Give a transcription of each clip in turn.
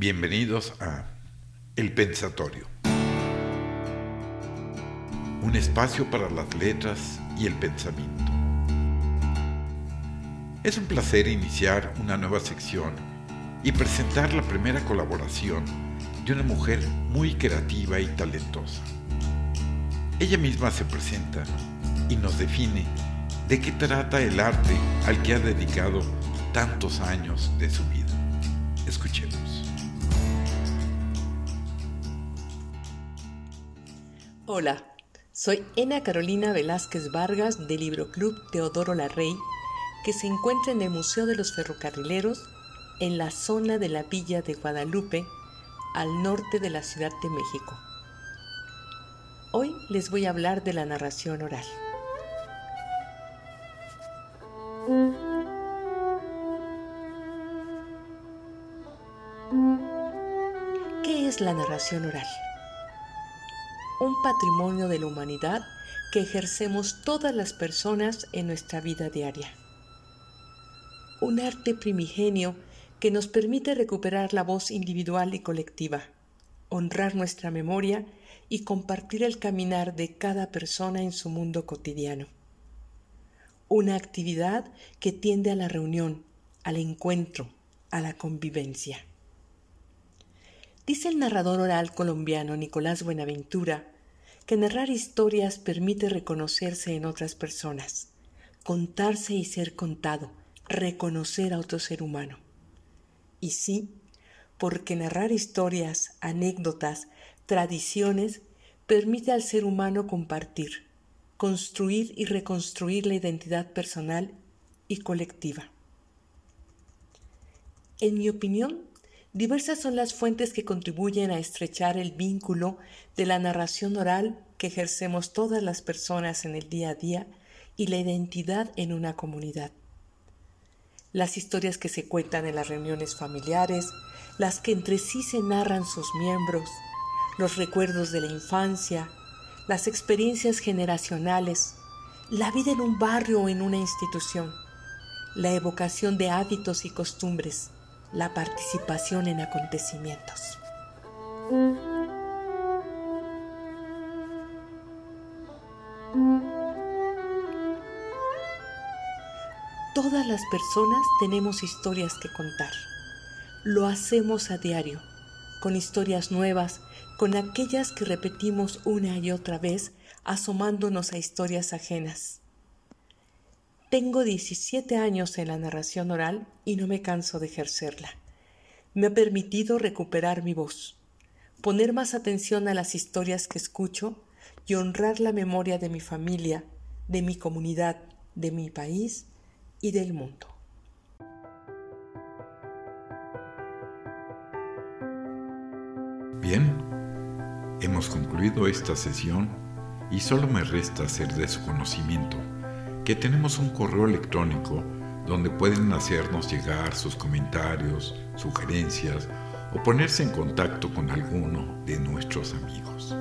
Bienvenidos a El Pensatorio. Un espacio para las letras y el pensamiento. Es un placer iniciar una nueva sección y presentar la primera colaboración de una mujer muy creativa y talentosa. Ella misma se presenta y nos define de qué trata el arte al que ha dedicado tantos años de su vida. Escuchemos. Hola, soy Ena Carolina Velázquez Vargas del Libro Club Teodoro Larrey, que se encuentra en el Museo de los Ferrocarrileros, en la zona de la Villa de Guadalupe, al norte de la Ciudad de México. Hoy les voy a hablar de la narración oral. ¿Qué es la narración oral? Un patrimonio de la humanidad que ejercemos todas las personas en nuestra vida diaria. Un arte primigenio que nos permite recuperar la voz individual y colectiva, honrar nuestra memoria y compartir el caminar de cada persona en su mundo cotidiano. Una actividad que tiende a la reunión, al encuentro, a la convivencia. Dice el narrador oral colombiano Nicolás Buenaventura que narrar historias permite reconocerse en otras personas, contarse y ser contado, reconocer a otro ser humano. Y sí, porque narrar historias, anécdotas, tradiciones permite al ser humano compartir, construir y reconstruir la identidad personal y colectiva. En mi opinión, Diversas son las fuentes que contribuyen a estrechar el vínculo de la narración oral que ejercemos todas las personas en el día a día y la identidad en una comunidad. Las historias que se cuentan en las reuniones familiares, las que entre sí se narran sus miembros, los recuerdos de la infancia, las experiencias generacionales, la vida en un barrio o en una institución, la evocación de hábitos y costumbres, la participación en acontecimientos. Todas las personas tenemos historias que contar. Lo hacemos a diario, con historias nuevas, con aquellas que repetimos una y otra vez, asomándonos a historias ajenas. Tengo 17 años en la narración oral y no me canso de ejercerla. Me ha permitido recuperar mi voz, poner más atención a las historias que escucho y honrar la memoria de mi familia, de mi comunidad, de mi país y del mundo. Bien, hemos concluido esta sesión y solo me resta hacer de conocimiento que tenemos un correo electrónico donde pueden hacernos llegar sus comentarios, sugerencias o ponerse en contacto con alguno de nuestros amigos.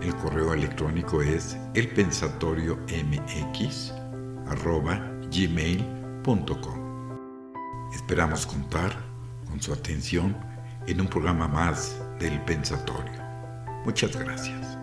El correo electrónico es elpensatoriomx.gmail.com Esperamos contar con su atención en un programa más del Pensatorio. Muchas gracias.